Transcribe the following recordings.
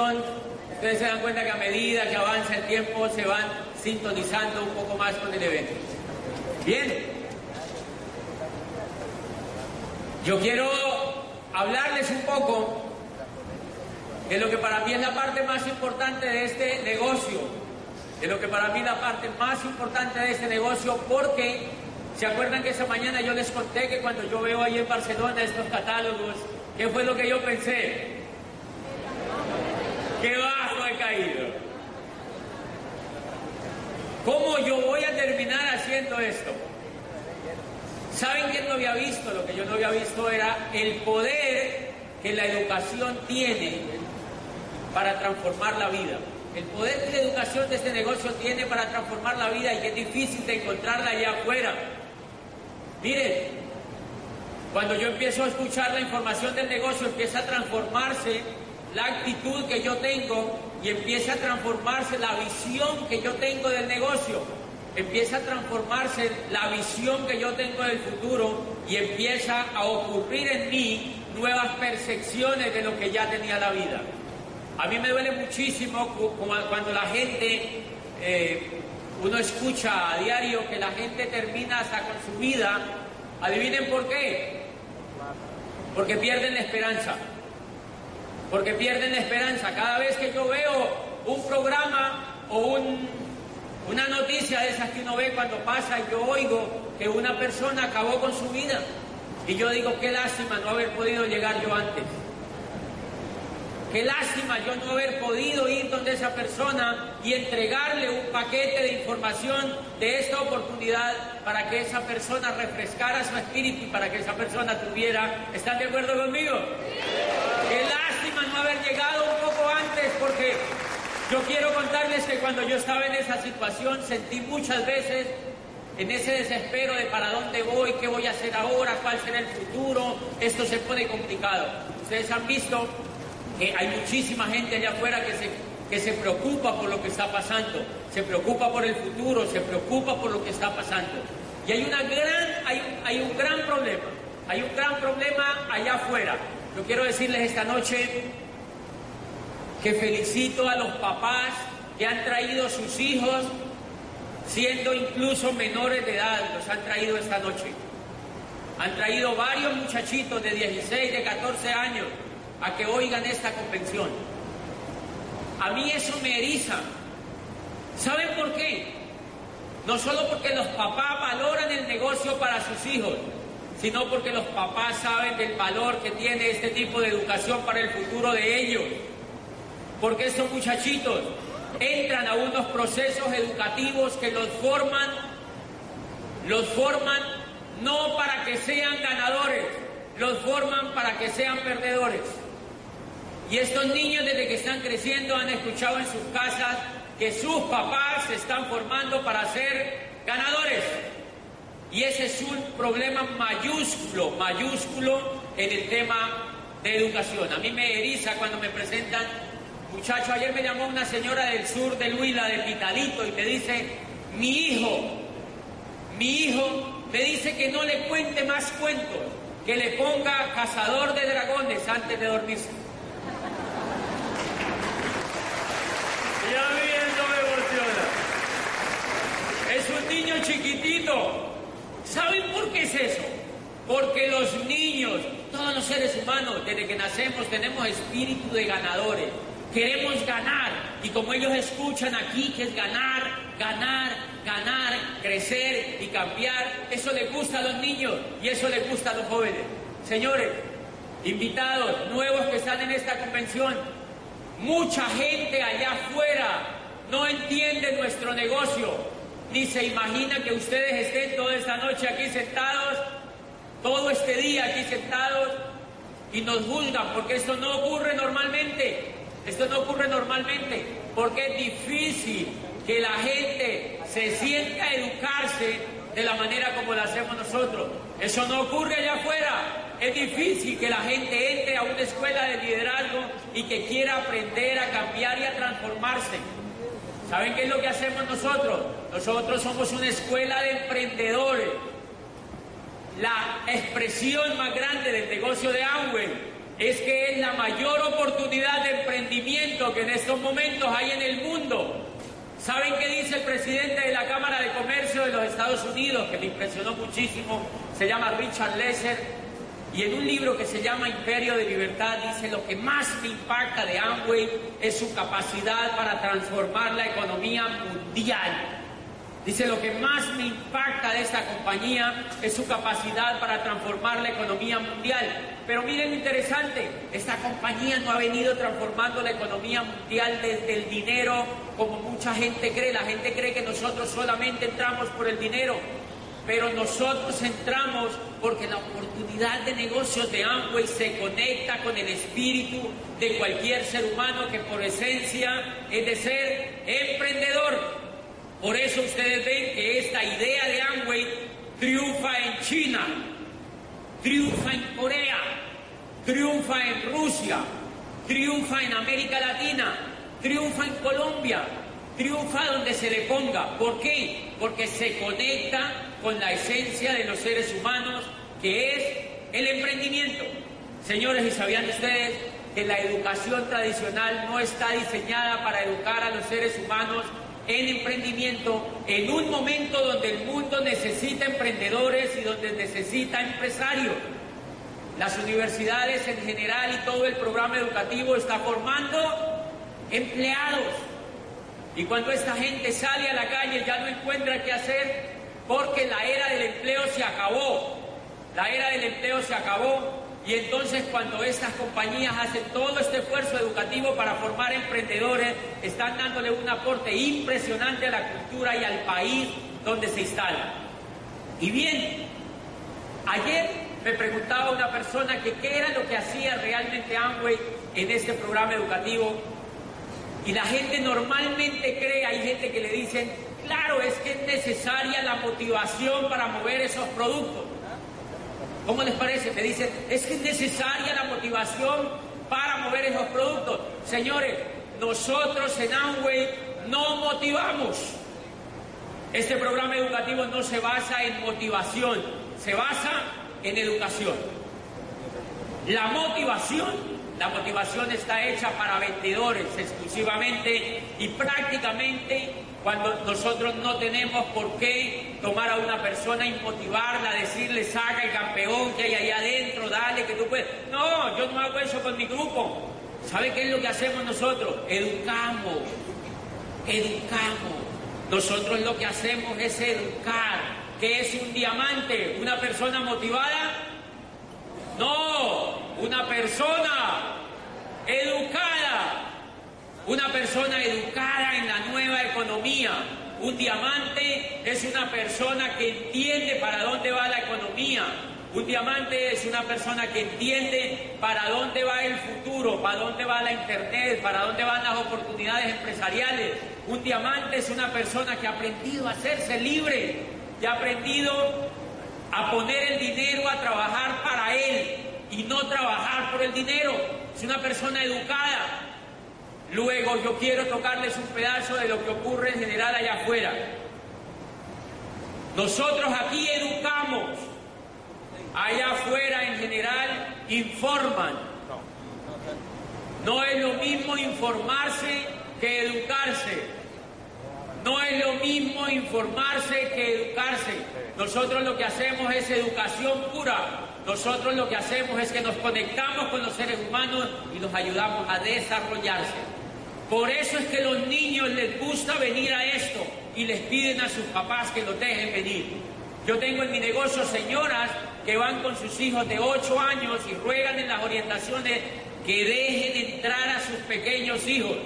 ustedes se dan cuenta que a medida que avanza el tiempo se van sintonizando un poco más con el evento. Bien. Yo quiero hablarles un poco de lo que para mí es la parte más importante de este negocio, de lo que para mí es la parte más importante de este negocio, porque ¿se acuerdan que esa mañana yo les conté que cuando yo veo ahí en Barcelona estos catálogos, ¿qué fue lo que yo pensé? ¡Qué bajo he caído! ¿Cómo yo voy a terminar haciendo esto? ¿Saben quién no había visto? Lo que yo no había visto era el poder que la educación tiene para transformar la vida. El poder que la educación de este negocio tiene para transformar la vida y que es difícil de encontrarla allá afuera. Miren, cuando yo empiezo a escuchar la información del negocio, empieza a transformarse la actitud que yo tengo y empieza a transformarse la visión que yo tengo del negocio. Empieza a transformarse la visión que yo tengo del futuro y empieza a ocurrir en mí nuevas percepciones de lo que ya tenía la vida. A mí me duele muchísimo cuando la gente, eh, uno escucha a diario que la gente termina hasta con su vida. Adivinen por qué. Porque pierden la esperanza. Porque pierden la esperanza. Cada vez que yo veo un programa o una noticia de esas que uno ve cuando pasa, yo oigo que una persona acabó con su vida. Y yo digo, qué lástima no haber podido llegar yo antes. Qué lástima yo no haber podido ir donde esa persona y entregarle un paquete de información de esta oportunidad para que esa persona refrescara su espíritu y para que esa persona tuviera... ¿Están de acuerdo conmigo? No haber llegado un poco antes porque yo quiero contarles que cuando yo estaba en esa situación sentí muchas veces en ese desespero de para dónde voy, qué voy a hacer ahora, cuál será el futuro, esto se pone complicado. Ustedes han visto que hay muchísima gente allá afuera que se, que se preocupa por lo que está pasando, se preocupa por el futuro, se preocupa por lo que está pasando. Y hay, una gran, hay, hay un gran problema, hay un gran problema allá afuera. Yo quiero decirles esta noche que felicito a los papás que han traído sus hijos, siendo incluso menores de edad, los han traído esta noche. Han traído varios muchachitos de 16, de 14 años, a que oigan esta convención. A mí eso me eriza. ¿Saben por qué? No solo porque los papás valoran el negocio para sus hijos, sino porque los papás saben del valor que tiene este tipo de educación para el futuro de ellos. Porque estos muchachitos entran a unos procesos educativos que los forman, los forman no para que sean ganadores, los forman para que sean perdedores. Y estos niños desde que están creciendo han escuchado en sus casas que sus papás se están formando para ser ganadores. Y ese es un problema mayúsculo, mayúsculo en el tema de educación. A mí me eriza cuando me presentan, muchachos, ayer me llamó una señora del sur de Huila, de Pitalito, y me dice, mi hijo, mi hijo me dice que no le cuente más cuentos, que le ponga cazador de dragones antes de dormirse. Y a mí eso me emociona. Es un niño chiquitito. ¿Saben por qué es eso? Porque los niños, todos los seres humanos, desde que nacemos tenemos espíritu de ganadores. Queremos ganar. Y como ellos escuchan aquí que es ganar, ganar, ganar, crecer y cambiar, eso les gusta a los niños y eso les gusta a los jóvenes. Señores, invitados nuevos que están en esta convención, mucha gente allá afuera no entiende nuestro negocio, ni se imagina que ustedes estén toda esta noche aquí sentados, todo este día aquí sentados y nos juzgan, porque esto no ocurre normalmente. Esto no ocurre normalmente, porque es difícil que la gente se sienta a educarse de la manera como lo hacemos nosotros. Eso no ocurre allá afuera. Es difícil que la gente entre a una escuela de liderazgo y que quiera aprender a cambiar y a transformarse. ¿Saben qué es lo que hacemos nosotros? Nosotros somos una escuela de emprendedores. La expresión más grande del negocio de Amway es que es la mayor oportunidad de emprendimiento que en estos momentos hay en el mundo. ¿Saben qué dice el presidente de la Cámara de Comercio de los Estados Unidos, que me impresionó muchísimo? Se llama Richard Lesser. Y en un libro que se llama Imperio de Libertad dice lo que más me impacta de Amway es su capacidad para transformar la economía mundial. Dice, lo que más me impacta de esta compañía es su capacidad para transformar la economía mundial. Pero miren lo interesante, esta compañía no ha venido transformando la economía mundial desde el dinero como mucha gente cree. La gente cree que nosotros solamente entramos por el dinero, pero nosotros entramos porque la oportunidad de negocios de Amway se conecta con el espíritu de cualquier ser humano que por esencia es de ser emprendedor. Por eso ustedes ven que esta idea de Amway triunfa en China, triunfa en Corea, triunfa en Rusia, triunfa en América Latina, triunfa en Colombia, triunfa donde se le ponga. ¿Por qué? Porque se conecta con la esencia de los seres humanos, que es el emprendimiento. Señores, ¿y sabían ustedes que la educación tradicional no está diseñada para educar a los seres humanos en emprendimiento en un momento donde el mundo necesita emprendedores y donde necesita empresarios. Las universidades en general y todo el programa educativo está formando empleados. Y cuando esta gente sale a la calle ya no encuentra qué hacer porque la era del empleo se acabó. La era del empleo se acabó y entonces cuando estas compañías hacen todo este esfuerzo educativo para formar emprendedores, están dándole un aporte impresionante a la cultura y al país donde se instalan. Y bien, ayer me preguntaba una persona que qué era lo que hacía realmente Amway en este programa educativo. Y la gente normalmente cree, hay gente que le dicen, claro, es que es necesaria la motivación para mover esos productos. ¿Cómo les parece? Me dicen, es que es necesaria la motivación para mover esos productos. Señores, nosotros en Amway no motivamos. Este programa educativo no se basa en motivación, se basa en educación. La motivación la motivación está hecha para vendedores exclusivamente y prácticamente cuando nosotros no tenemos por qué tomar a una persona y motivarla, decirle saca el campeón que hay ahí adentro, dale que tú puedes. No, yo no hago eso con mi grupo. ¿Sabe qué es lo que hacemos nosotros? Educamos, educamos. Nosotros lo que hacemos es educar. ¿Qué es un diamante? ¿Una persona motivada? No, una persona educada. Una persona educada en la nueva economía. Un diamante es una persona que entiende para dónde va la economía. Un diamante es una persona que entiende para dónde va el futuro, para dónde va la internet, para dónde van las oportunidades empresariales. Un diamante es una persona que ha aprendido a hacerse libre, que ha aprendido a poner el dinero a trabajar para él y no trabajar por el dinero. Es una persona educada, Luego yo quiero tocarles un pedazo de lo que ocurre en general allá afuera. Nosotros aquí educamos, allá afuera en general informan. No es lo mismo informarse que educarse. No es lo mismo informarse que educarse. Nosotros lo que hacemos es educación pura. Nosotros lo que hacemos es que nos conectamos con los seres humanos y los ayudamos a desarrollarse. Por eso es que los niños les gusta venir a esto y les piden a sus papás que los dejen venir. Yo tengo en mi negocio señoras que van con sus hijos de 8 años y ruegan en las orientaciones que dejen entrar a sus pequeños hijos.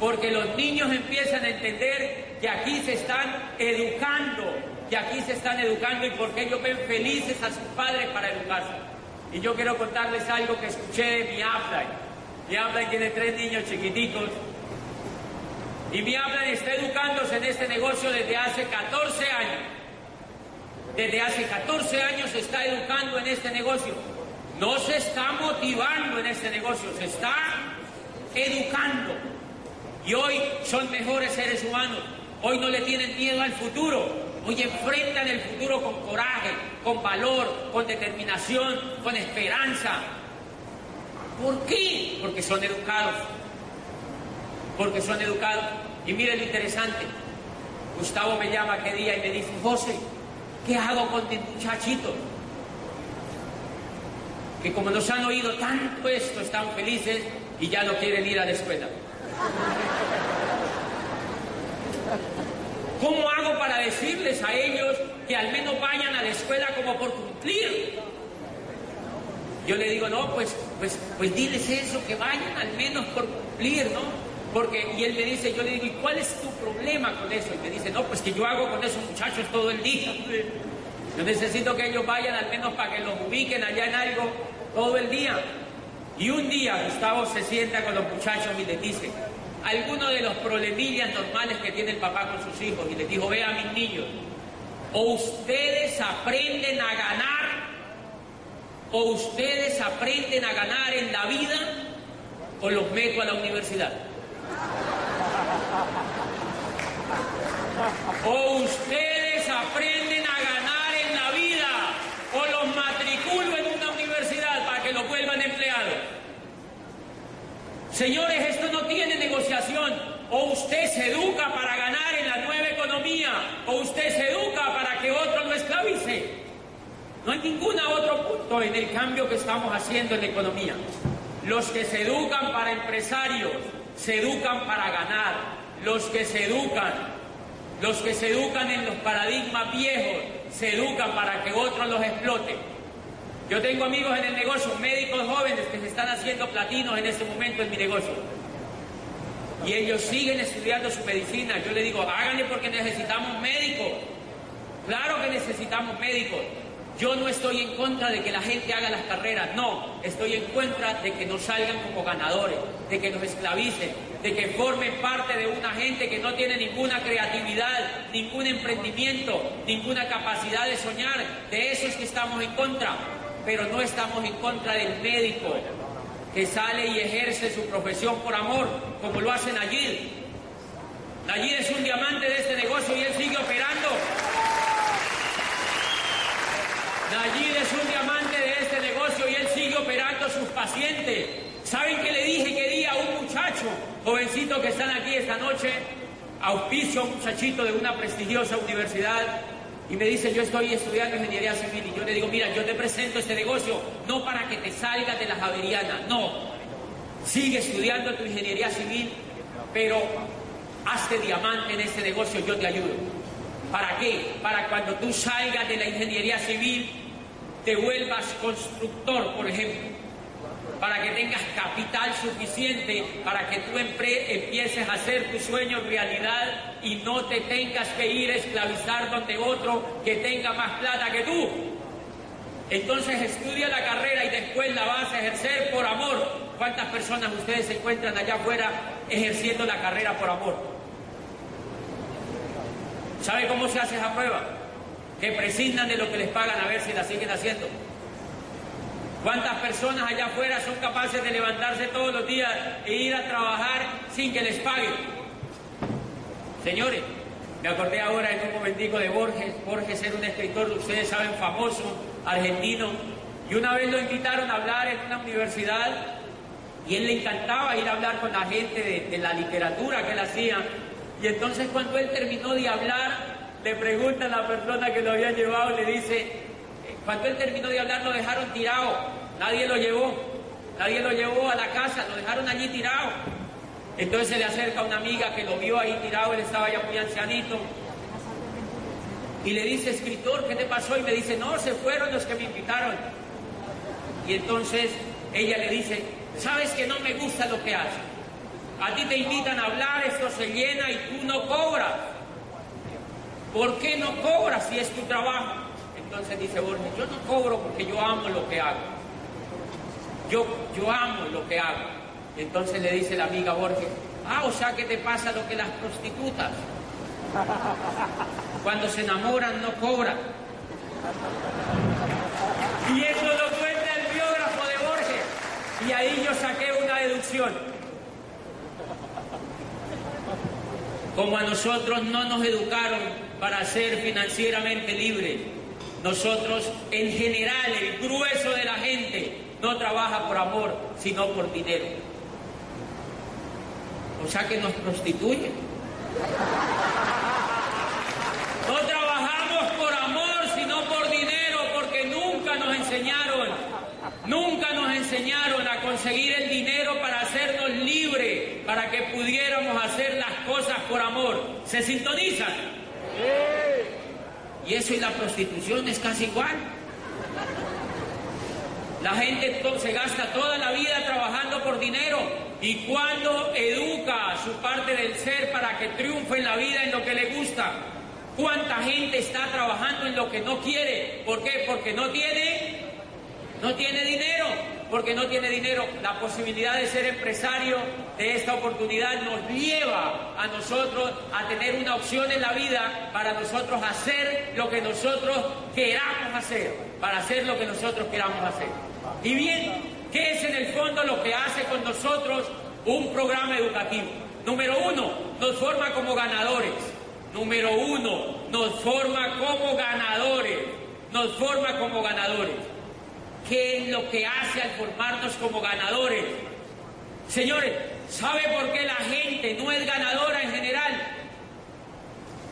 Porque los niños empiezan a entender que aquí se están educando, que aquí se están educando y porque ellos ven felices a sus padres para educarse. Y yo quiero contarles algo que escuché de mi upline. Mi habla tiene tres niños chiquiticos. Y mi habla está educándose en este negocio desde hace 14 años. Desde hace 14 años se está educando en este negocio. No se está motivando en este negocio, se está educando. Y hoy son mejores seres humanos. Hoy no le tienen miedo al futuro. Hoy enfrentan el futuro con coraje, con valor, con determinación, con esperanza. ¿Por qué? Porque son educados. Porque son educados. Y miren lo interesante. Gustavo me llama aquel día y me dice, José, ¿qué hago con mis muchachitos? Que como nos han oído tanto esto, están felices y ya no quieren ir a la escuela. ¿Cómo hago para decirles a ellos que al menos vayan a la escuela como por cumplir? Yo le digo, no, pues, pues, pues diles eso, que vayan al menos por cumplir, ¿no? Porque, y él me dice, yo le digo, ¿y cuál es tu problema con eso? Y me dice, no, pues que yo hago con esos muchachos todo el día. Yo necesito que ellos vayan al menos para que los ubiquen allá en algo todo el día. Y un día Gustavo se sienta con los muchachos y les dice, algunos de los problemillas normales que tiene el papá con sus hijos, y les dijo, vea mis niños, o ustedes aprenden a ganar, o ustedes aprenden a ganar en la vida, o los meto a la universidad. O ustedes aprenden a ganar en la vida, o los matriculo en una universidad para que los vuelvan empleados. Señores, esto no tiene negociación. O usted se educa para ganar en la nueva economía, o usted se educa para que otro lo esclavice. No hay ningún otro punto en el cambio que estamos haciendo en la economía. Los que se educan para empresarios, se educan para ganar. Los que se educan, los que se educan en los paradigmas viejos, se educan para que otros los exploten. Yo tengo amigos en el negocio, médicos jóvenes que se están haciendo platinos en este momento en mi negocio. Y ellos siguen estudiando su medicina. Yo le digo, háganle porque necesitamos médicos. Claro que necesitamos médicos. Yo no estoy en contra de que la gente haga las carreras, no, estoy en contra de que no salgan como ganadores, de que nos esclavicen, de que formen parte de una gente que no tiene ninguna creatividad, ningún emprendimiento, ninguna capacidad de soñar. De eso es que estamos en contra, pero no estamos en contra del médico que sale y ejerce su profesión por amor, como lo hace Nayid. Nayid es un diamante de este negocio y él sigue operando. Nayid es un diamante de este negocio y él sigue operando a sus pacientes. ¿Saben qué le dije que día a un muchacho, jovencito que están aquí esta noche? Auspicio a un muchachito de una prestigiosa universidad y me dice, yo estoy estudiando ingeniería civil y yo le digo, mira, yo te presento este negocio no para que te salgas de la Javeriana, no. Sigue estudiando tu ingeniería civil, pero hazte diamante en este negocio, yo te ayudo. ¿Para qué? Para cuando tú salgas de la ingeniería civil, te vuelvas constructor, por ejemplo. Para que tengas capital suficiente para que tú empieces a hacer tu sueño realidad y no te tengas que ir a esclavizar donde otro que tenga más plata que tú. Entonces estudia la carrera y después la vas a ejercer por amor. ¿Cuántas personas ustedes se encuentran allá afuera ejerciendo la carrera por amor? ¿Sabe cómo se hace esa prueba? Que prescindan de lo que les pagan a ver si la siguen haciendo. ¿Cuántas personas allá afuera son capaces de levantarse todos los días e ir a trabajar sin que les paguen? Señores, me acordé ahora en un momentico de Borges. Borges era un escritor, ustedes saben, famoso, argentino. Y una vez lo invitaron a hablar en una universidad y él le encantaba ir a hablar con la gente de, de la literatura que él hacía. Y entonces cuando él terminó de hablar, le pregunta a la persona que lo había llevado, le dice, cuando él terminó de hablar lo dejaron tirado, nadie lo llevó, nadie lo llevó a la casa, lo dejaron allí tirado. Entonces se le acerca una amiga que lo vio ahí tirado, él estaba ya muy ancianito, y le dice, escritor, ¿qué te pasó? Y me dice, no, se fueron los que me invitaron. Y entonces ella le dice, sabes que no me gusta lo que haces. A ti te invitan a hablar, esto se llena y tú no cobras. ¿Por qué no cobras si es tu trabajo? Entonces dice Borges, yo no cobro porque yo amo lo que hago. Yo, yo amo lo que hago. Entonces le dice la amiga Borges, ah, o sea que te pasa lo que las prostitutas. Cuando se enamoran no cobran. Y eso lo cuenta el biógrafo de Borges. Y ahí yo saqué una deducción. Como a nosotros no nos educaron para ser financieramente libres, nosotros en general, el grueso de la gente, no trabaja por amor, sino por dinero. O sea que nos prostituyen. No trabajamos por amor, sino por dinero, porque nunca nos enseñaron, nunca nos enseñaron a conseguir el dinero para para que pudiéramos hacer las cosas por amor. ¿Se sintonizan? Y eso y la prostitución es casi igual. La gente se gasta toda la vida trabajando por dinero y cuando educa su parte del ser para que triunfe en la vida en lo que le gusta, ¿cuánta gente está trabajando en lo que no quiere? ¿Por qué? Porque no tiene, no tiene dinero porque no tiene dinero. La posibilidad de ser empresario de esta oportunidad nos lleva a nosotros a tener una opción en la vida para nosotros hacer lo que nosotros queramos hacer, para hacer lo que nosotros queramos hacer. Y bien, ¿qué es en el fondo lo que hace con nosotros un programa educativo? Número uno, nos forma como ganadores. Número uno, nos forma como ganadores. Nos forma como ganadores. ¿Qué es lo que hace al formarnos como ganadores? Señores, ¿sabe por qué la gente no es ganadora en general?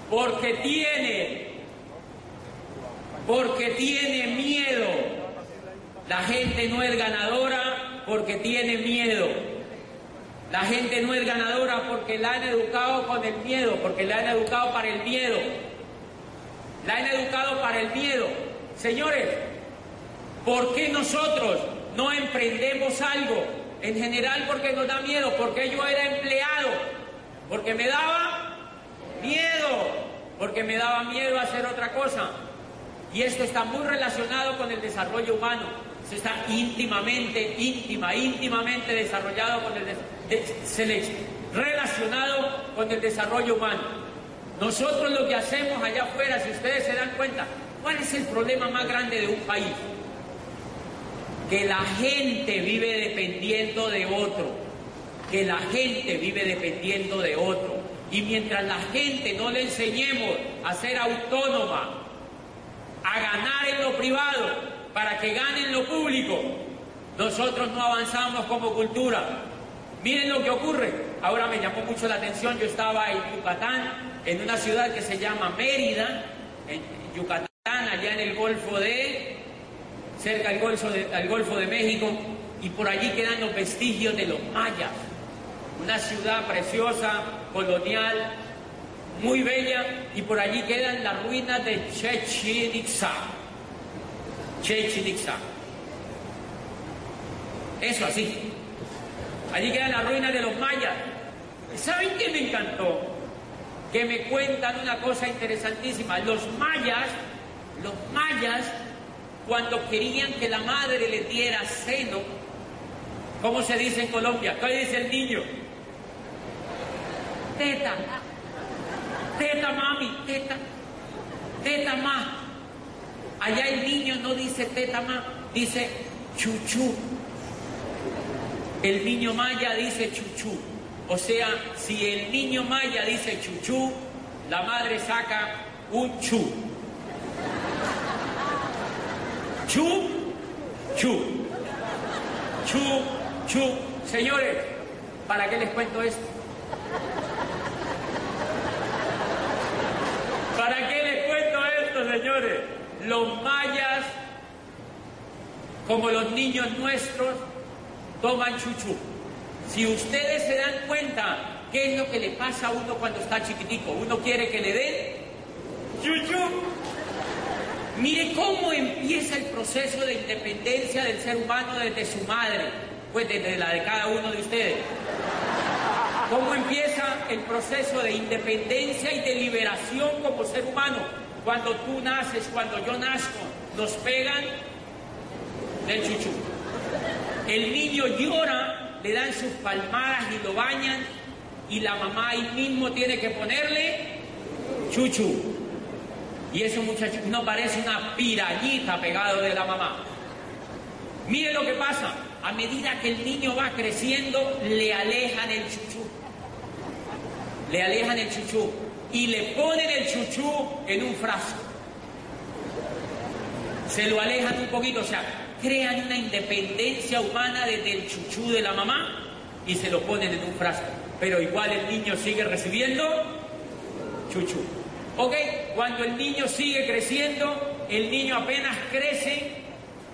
Porque tiene, porque tiene miedo. La gente no es ganadora porque tiene miedo. La gente no es ganadora porque la han educado con el miedo, porque la han educado para el miedo. La han educado para el miedo. Señores, ¿Por qué nosotros no emprendemos algo? En general porque nos da miedo, porque yo era empleado, porque me daba miedo, porque me daba miedo hacer otra cosa. Y esto está muy relacionado con el desarrollo humano. Esto está íntimamente, íntima, íntimamente desarrollado con el relacionado con el desarrollo humano. Nosotros lo que hacemos allá afuera, si ustedes se dan cuenta, ¿cuál es el problema más grande de un país? Que la gente vive dependiendo de otro, que la gente vive dependiendo de otro. Y mientras la gente no le enseñemos a ser autónoma, a ganar en lo privado, para que gane en lo público, nosotros no avanzamos como cultura. Miren lo que ocurre. Ahora me llamó mucho la atención, yo estaba en Yucatán, en una ciudad que se llama Mérida, en Yucatán, allá en el Golfo de cerca al Golfo, de, Golfo de México, y por allí quedan los vestigios de los mayas. Una ciudad preciosa, colonial, muy bella, y por allí quedan las ruinas de Chichen Itza. Chichen Itza. Eso así. Allí quedan las ruinas de los mayas. ¿Saben qué me encantó? Que me cuentan una cosa interesantísima. Los mayas, los mayas cuando querían que la madre le diera seno, ¿cómo se dice en Colombia? ¿Qué dice el niño? Teta, teta mami, teta, teta ma. Allá el niño no dice teta ma, dice chuchu. El niño maya dice chuchu. O sea, si el niño maya dice chuchu, la madre saca un chu. Chu, chu, chu, chu. Señores, ¿para qué les cuento esto? ¿Para qué les cuento esto, señores? Los mayas, como los niños nuestros, toman chuchu. Si ustedes se dan cuenta, ¿qué es lo que le pasa a uno cuando está chiquitico? Uno quiere que le den chuchu. Mire cómo empieza el proceso de independencia del ser humano desde su madre, pues desde la de cada uno de ustedes. Cómo empieza el proceso de independencia y de liberación como ser humano. Cuando tú naces, cuando yo nazco, nos pegan del chuchu. El niño llora, le dan sus palmadas y lo bañan y la mamá ahí mismo tiene que ponerle chuchu. Y ese muchacho no parece una pirañita pegado de la mamá. Mire lo que pasa. A medida que el niño va creciendo, le alejan el chuchú. Le alejan el chuchú. Y le ponen el chuchú en un frasco. Se lo alejan un poquito. O sea, crean una independencia humana desde el chuchú de la mamá y se lo ponen en un frasco. Pero igual el niño sigue recibiendo chuchú. ¿Ok? Cuando el niño sigue creciendo, el niño apenas crece,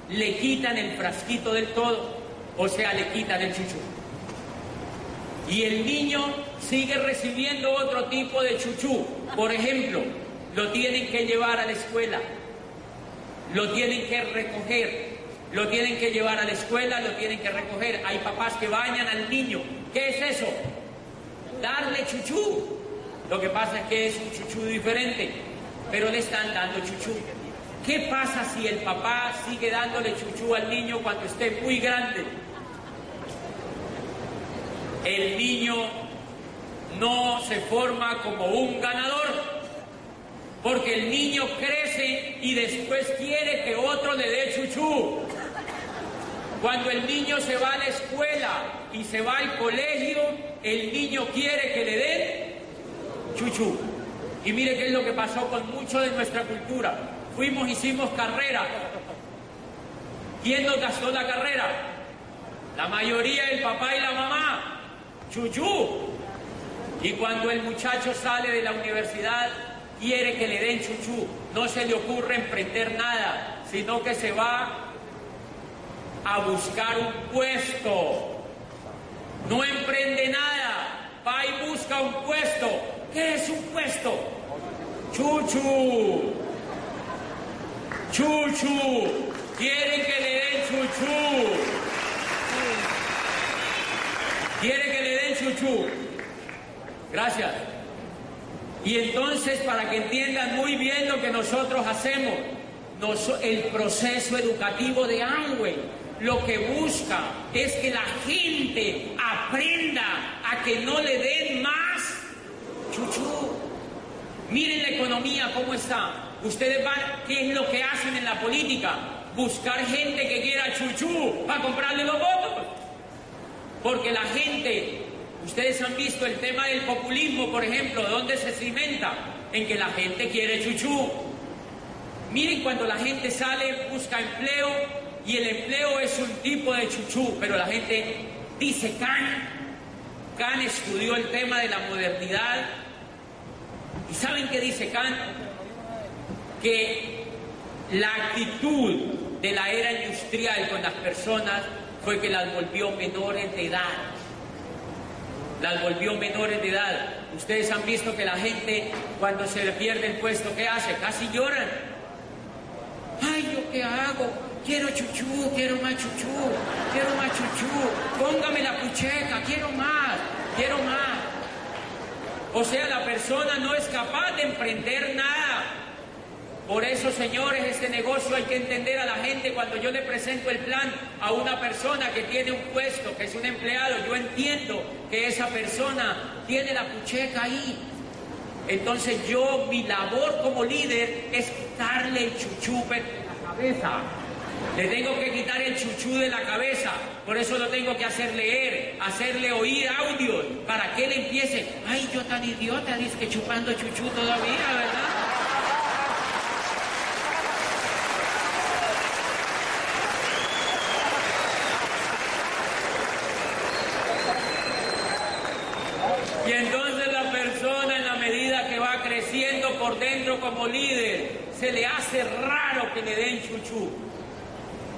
le quitan el frasquito del todo, o sea, le quitan el chuchú. Y el niño sigue recibiendo otro tipo de chuchú. Por ejemplo, lo tienen que llevar a la escuela, lo tienen que recoger, lo tienen que llevar a la escuela, lo tienen que recoger. Hay papás que bañan al niño. ¿Qué es eso? Darle chuchú. Lo que pasa es que es un chuchú diferente, pero le están dando chuchú. ¿Qué pasa si el papá sigue dándole chuchú al niño cuando esté muy grande? El niño no se forma como un ganador, porque el niño crece y después quiere que otro le dé chuchú. Cuando el niño se va a la escuela y se va al colegio, el niño quiere que le den chuchú. Y mire qué es lo que pasó con mucho de nuestra cultura. Fuimos, hicimos carrera. ¿Quién nos gastó la carrera? La mayoría, el papá y la mamá. Chuchú. Y cuando el muchacho sale de la universidad, quiere que le den chuchú. No se le ocurre emprender nada, sino que se va a buscar un puesto. No emprende nada, va y busca un puesto. ¿Qué es un puesto? Chuchu. Chuchu. Quieren que le den chuchu. Quiere que le den chuchu. Gracias. Y entonces, para que entiendan muy bien lo que nosotros hacemos, el proceso educativo de Amway lo que busca es que la gente aprenda a que no le den más. Miren la economía cómo está. Ustedes van, ¿qué es lo que hacen en la política? Buscar gente que quiera chuchu para comprarle los votos. Porque la gente, ustedes han visto el tema del populismo, por ejemplo, ¿dónde se cimenta? En que la gente quiere chuchu. Miren cuando la gente sale, busca empleo, y el empleo es un tipo de chuchú, pero la gente dice Kant. Kant estudió el tema de la modernidad. ¿Y saben qué dice Kant? Que la actitud de la era industrial con las personas fue que las volvió menores de edad. Las volvió menores de edad. Ustedes han visto que la gente cuando se le pierde el puesto, ¿qué hace? Casi lloran. Ay, ¿yo qué hago? Quiero chuchú, quiero más chuchú, quiero más chuchú, póngame la pucheca, quiero más, quiero más. O sea, la persona no es capaz de emprender nada. Por eso, señores, este negocio hay que entender a la gente cuando yo le presento el plan a una persona que tiene un puesto, que es un empleado, yo entiendo que esa persona tiene la pucheca ahí. Entonces yo, mi labor como líder es quitarle el chuchupe de la cabeza le tengo que quitar el chuchú de la cabeza, por eso lo tengo que hacer leer, hacerle oír audios, para que él empiece, ay, yo tan idiota, dice que chupando chuchú todavía, ¿verdad? Y entonces la persona en la medida que va creciendo por dentro como líder, se le hace raro que le den chuchú.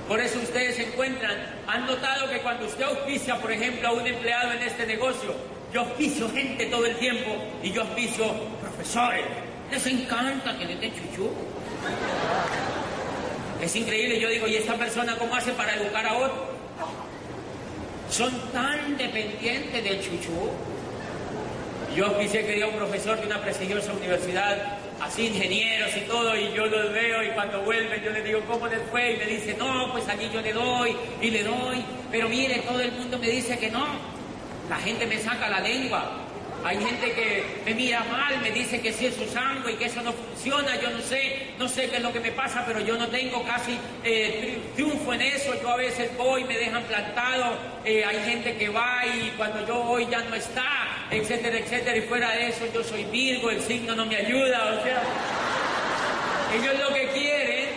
Por eso ustedes se encuentran, han notado que cuando usted auspicia, por ejemplo, a un empleado en este negocio, yo auspicio gente todo el tiempo y yo auspicio profesores. Les encanta que le den chuchú. Es increíble, yo digo, ¿y esta persona cómo hace para educar a otro? Son tan dependientes del chuchú. Yo auspicié que un profesor de una prestigiosa universidad así ingenieros y todo, y yo los veo y cuando vuelven yo les digo, ¿cómo les fue? Y me dice, no, pues aquí yo le doy y le doy, pero mire, todo el mundo me dice que no. La gente me saca la lengua. Hay gente que me mira mal, me dice que sí es su sangre y que eso no funciona. Yo no sé, no sé qué es lo que me pasa, pero yo no tengo casi eh, triunfo en eso. Yo a veces voy, me dejan plantado. Eh, hay gente que va y cuando yo voy ya no está, etcétera, etcétera. Y fuera de eso, yo soy Virgo, el signo no me ayuda. O sea, ellos lo que quieren,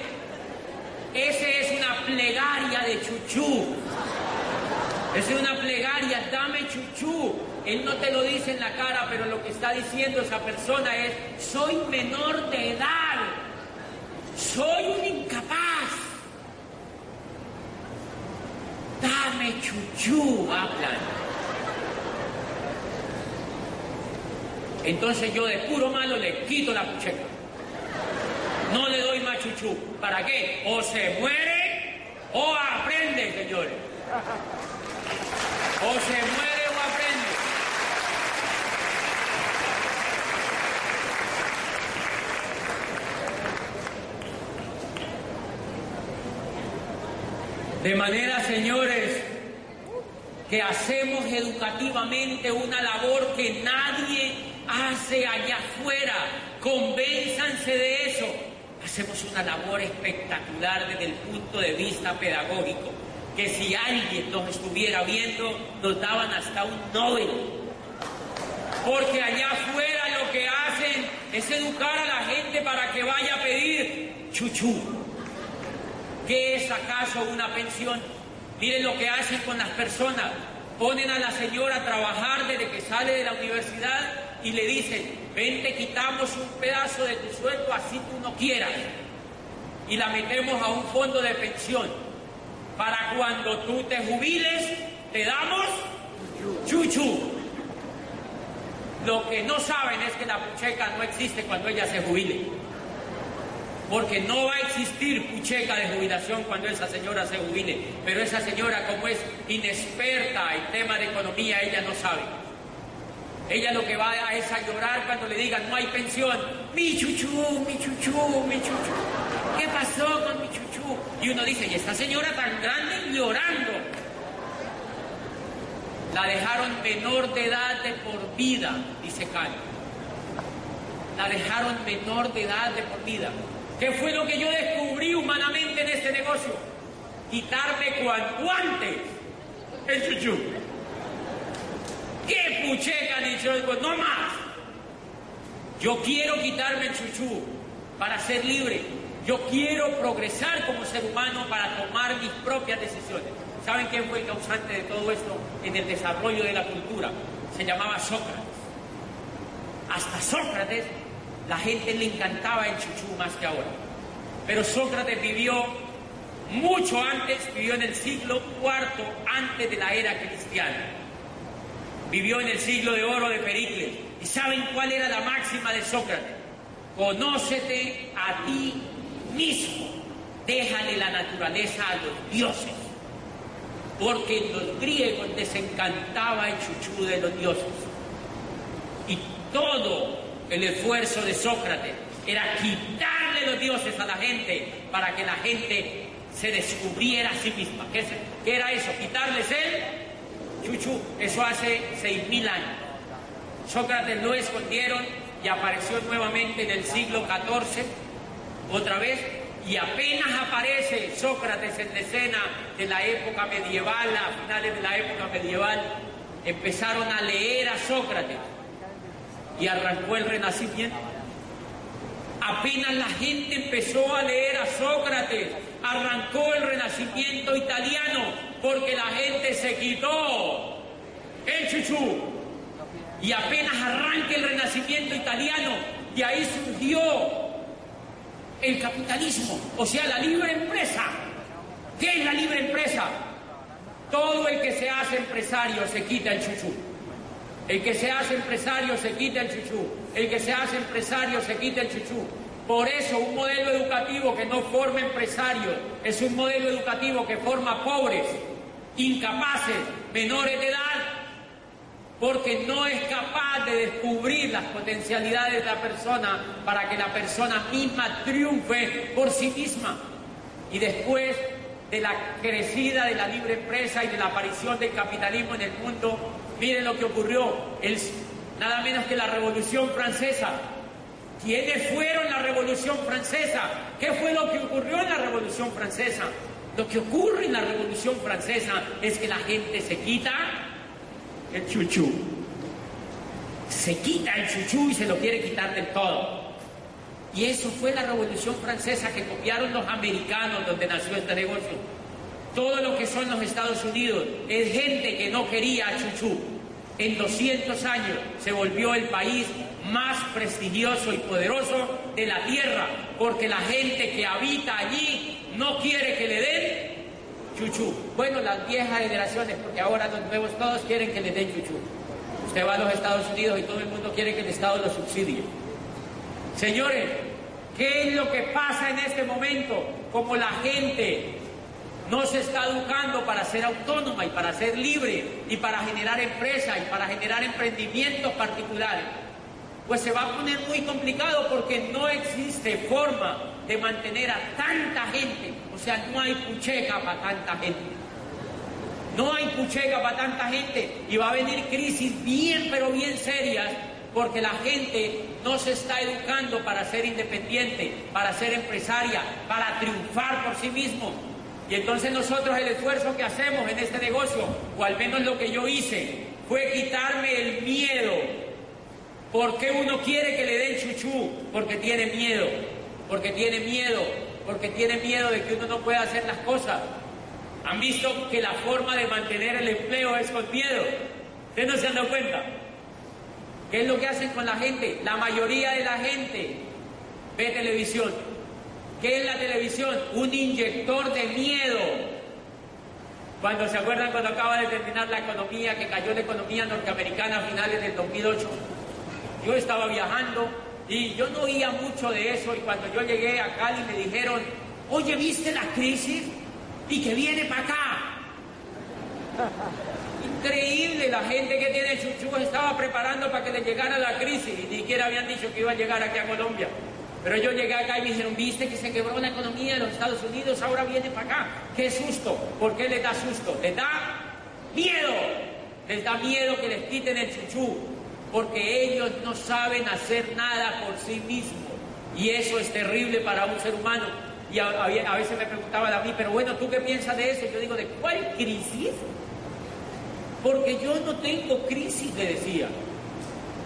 ese es una plegaria de chuchú. Es una plegaria, dame chuchú. Él no te lo dice en la cara, pero lo que está diciendo esa persona es, soy menor de edad, soy un incapaz. Dame chuchú, hablan. Entonces yo de puro malo le quito la pucheca. No le doy más chuchú. ¿Para qué? O se muere o aprende, señores. O se muere o aprende. De manera, señores, que hacemos educativamente una labor que nadie hace allá afuera. Convénzanse de eso. Hacemos una labor espectacular desde el punto de vista pedagógico, que si alguien nos estuviera viendo, nos daban hasta un Nobel. Porque allá afuera lo que hacen es educar a la gente para que vaya a pedir chuchú. ¿Qué es acaso una pensión? Miren lo que hacen con las personas. Ponen a la señora a trabajar desde que sale de la universidad y le dicen, ven, te quitamos un pedazo de tu sueldo así tú no quieras. Y la metemos a un fondo de pensión. Para cuando tú te jubiles, te damos chuchu. Lo que no saben es que la pucheca no existe cuando ella se jubile. Porque no va a existir pucheca de jubilación cuando esa señora se jubile. Pero esa señora, como es inexperta en tema de economía, ella no sabe. Ella lo que va a es a llorar cuando le digan no hay pensión. Mi chuchu, mi chuchu, mi chuchu. ¿Qué pasó con mi chuchu? Y uno dice, ¿y esta señora tan grande llorando? La dejaron menor de edad de por vida, dice Cali. La dejaron menor de edad de por vida. ¿Qué fue lo que yo descubrí humanamente en este negocio? Quitarme cuanto antes el chuchu. ¿Qué pucheca yo? No más. Yo quiero quitarme el chuchú para ser libre. Yo quiero progresar como ser humano para tomar mis propias decisiones. ¿Saben quién fue el causante de todo esto en el desarrollo de la cultura? Se llamaba Sócrates. Hasta Sócrates la gente le encantaba el chuchú más que ahora. Pero Sócrates vivió mucho antes, vivió en el siglo IV antes de la era cristiana. Vivió en el siglo de oro de Pericles. ¿Y saben cuál era la máxima de Sócrates? Conócete a ti mismo. Déjale la naturaleza a los dioses. Porque los griegos les encantaba el chuchú de los dioses. Y todo el esfuerzo de Sócrates era quitarle los dioses a la gente para que la gente se descubriera a sí misma. ¿Qué, era eso? Quitarles el chuchu. Eso hace seis mil años. Sócrates lo escondieron y apareció nuevamente en el siglo XIV, otra vez, y apenas aparece Sócrates en la escena de la época medieval, a finales de la época medieval, empezaron a leer a Sócrates y arrancó el renacimiento. Apenas la gente empezó a leer a Sócrates, arrancó el renacimiento italiano porque la gente se quitó el chuchú. Y apenas arranca el renacimiento italiano, y ahí surgió el capitalismo, o sea, la libre empresa. ¿Qué es la libre empresa? Todo el que se hace empresario se quita el chuchú. El que se hace empresario se quita el chuchú. El que se hace empresario se quita el chuchú. Por eso un modelo educativo que no forma empresarios es un modelo educativo que forma pobres, incapaces, menores de edad, porque no es capaz de descubrir las potencialidades de la persona para que la persona misma triunfe por sí misma. Y después de la crecida de la libre empresa y de la aparición del capitalismo en el mundo, miren lo que ocurrió, el, nada menos que la Revolución Francesa. ¿Quiénes fueron la Revolución Francesa? ¿Qué fue lo que ocurrió en la Revolución Francesa? Lo que ocurre en la Revolución Francesa es que la gente se quita el chuchú. Se quita el chuchú y se lo quiere quitar del todo. Y eso fue la Revolución Francesa que copiaron los americanos donde nació este negocio. Todo lo que son los Estados Unidos es gente que no quería a Chuchú. En 200 años se volvió el país más prestigioso y poderoso de la tierra, porque la gente que habita allí no quiere que le den chuchú. Bueno, las viejas generaciones, porque ahora los nuevos todos quieren que le den chuchú. Usted va a los Estados Unidos y todo el mundo quiere que el Estado lo subsidie. Señores, ¿qué es lo que pasa en este momento? Como la gente no se está educando para ser autónoma y para ser libre y para generar empresa y para generar emprendimientos particulares pues se va a poner muy complicado porque no existe forma de mantener a tanta gente. O sea, no hay pucheca para tanta gente. No hay pucheca para tanta gente y va a venir crisis bien, pero bien serias porque la gente no se está educando para ser independiente, para ser empresaria, para triunfar por sí mismo. Y entonces nosotros el esfuerzo que hacemos en este negocio, o al menos lo que yo hice, fue quitarme el miedo ¿Por qué uno quiere que le den chuchú? Porque tiene miedo, porque tiene miedo, porque tiene miedo de que uno no pueda hacer las cosas. ¿Han visto que la forma de mantener el empleo es con miedo? ¿Ustedes no se han dado cuenta? ¿Qué es lo que hacen con la gente? La mayoría de la gente ve televisión. ¿Qué es la televisión? Un inyector de miedo. Cuando se acuerdan cuando acaba de terminar la economía, que cayó la economía norteamericana a finales del 2008, yo estaba viajando y yo no oía mucho de eso y cuando yo llegué a Cali me dijeron, oye, ¿viste la crisis? Y que viene para acá. Increíble, la gente que tiene chuchu estaba preparando para que le llegara la crisis y ni siquiera habían dicho que iba a llegar aquí a Colombia. Pero yo llegué acá y me dijeron, viste que se quebró la economía de los Estados Unidos, ahora viene para acá. ¡Qué susto! ¿Por qué les da susto? Les da miedo. Les da miedo que les quiten el chuchú porque ellos no saben hacer nada por sí mismos. Y eso es terrible para un ser humano. Y a, veces me preguntaban a mí, pero bueno, ¿tú qué piensas de eso? Yo digo, ¿de cuál crisis? Porque yo no tengo crisis, le decía.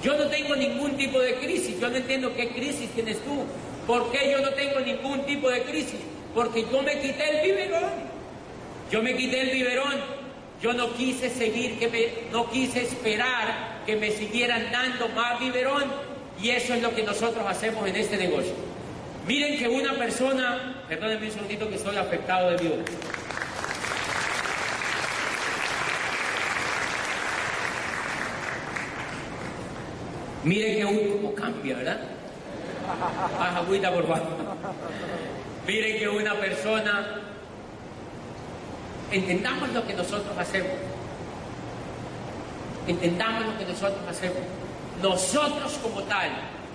Yo no tengo ningún tipo de crisis. Yo no entiendo qué crisis tienes tú. ¿Por qué yo no tengo ningún tipo de crisis? Porque yo me quité el biberón. Yo me quité el biberón yo no quise seguir, que me, no quise esperar que me siguieran dando más biberón y eso es lo que nosotros hacemos en este negocio. Miren que una persona, perdónenme un segundito que estoy afectado de mi Miren que uno como cambia, ¿verdad? Baja agüita, por. Miren que una persona Entendamos lo que nosotros hacemos. Entendamos lo que nosotros hacemos. Nosotros como tal,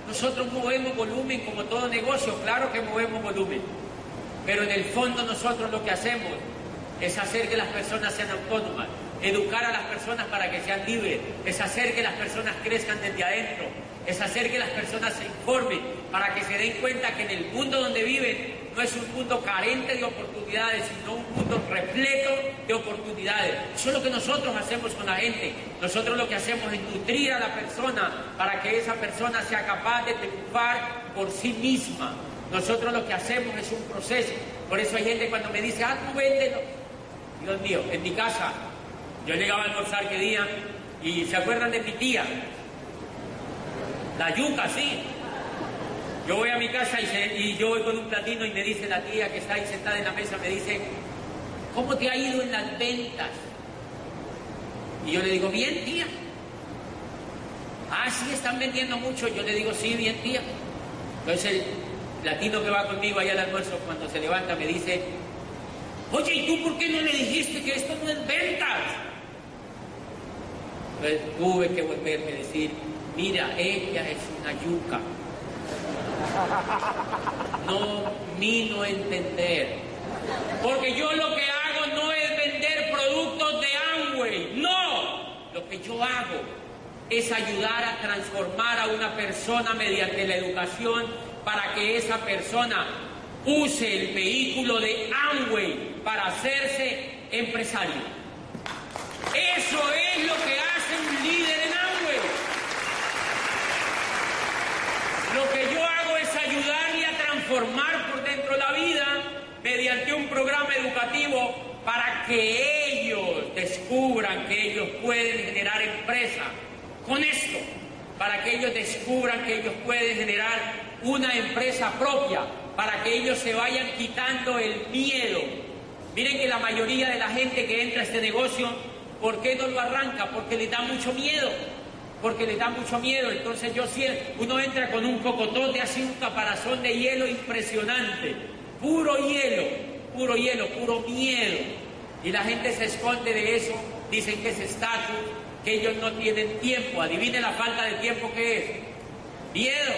nosotros movemos volumen como todo negocio, claro que movemos volumen. Pero en el fondo nosotros lo que hacemos es hacer que las personas sean autónomas, educar a las personas para que sean libres, es hacer que las personas crezcan desde adentro, es hacer que las personas se informen para que se den cuenta que en el mundo donde viven no es un mundo carente de oportunidades, sino un mundo repleto de oportunidades. Eso es lo que nosotros hacemos con la gente. Nosotros lo que hacemos es nutrir a la persona para que esa persona sea capaz de triunfar por sí misma. Nosotros lo que hacemos es un proceso. Por eso hay gente cuando me dice, ah, tú véndelo. Dios mío, en mi casa, yo llegaba a almorzar que día y se acuerdan de mi tía, la yuca, sí, yo voy a mi casa y, yo voy con un platino y me dice la tía que está ahí sentada en la mesa, me dice, ¿cómo te ha ido en las ventas? Y yo le digo, bien tía. Ah, sí, están vendiendo mucho. Yo le digo, sí, bien tía. Entonces el latino que va conmigo allá al almuerzo, cuando se levanta, me dice, oye, ¿y tú por qué no le dijiste que esto no es ventas? Entonces tuve que volverme a decir, mira, ella es una yuca. No mino entender. Porque yo lo que hago no es vender productos de Amway, no. Lo que yo hago es ayudar a transformar a una persona mediante la educación para que esa persona use el vehículo de Amway para hacerse empresario. Eso es lo que hace un líder en Amway. Lo que yo hago es ayudar formar por dentro la vida mediante un programa educativo para que ellos descubran que ellos pueden generar empresa. Con esto, para que ellos descubran que ellos pueden generar una empresa propia, para que ellos se vayan quitando el miedo. Miren que la mayoría de la gente que entra a este negocio, ¿por qué no lo arranca? Porque le da mucho miedo porque le da mucho miedo. Entonces yo siento, uno entra con un cocotote así, un caparazón de hielo impresionante, puro hielo, puro hielo, puro miedo. Y la gente se esconde de eso, dicen que es estatus, que ellos no tienen tiempo. Adivine la falta de tiempo que es. Miedo.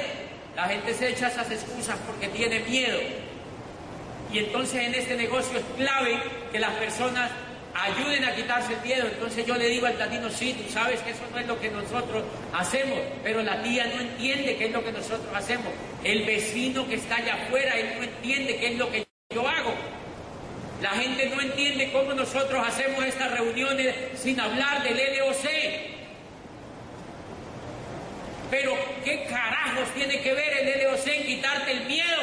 La gente se echa esas excusas porque tiene miedo. Y entonces en este negocio es clave que las personas ayuden a quitarse el miedo. Entonces yo le digo al latino, sí, tú sabes que eso no es lo que nosotros hacemos, pero la tía no entiende qué es lo que nosotros hacemos. El vecino que está allá afuera, él no entiende qué es lo que yo hago. La gente no entiende cómo nosotros hacemos estas reuniones sin hablar del LOC. Pero, ¿qué carajos tiene que ver el LOC en quitarte el miedo?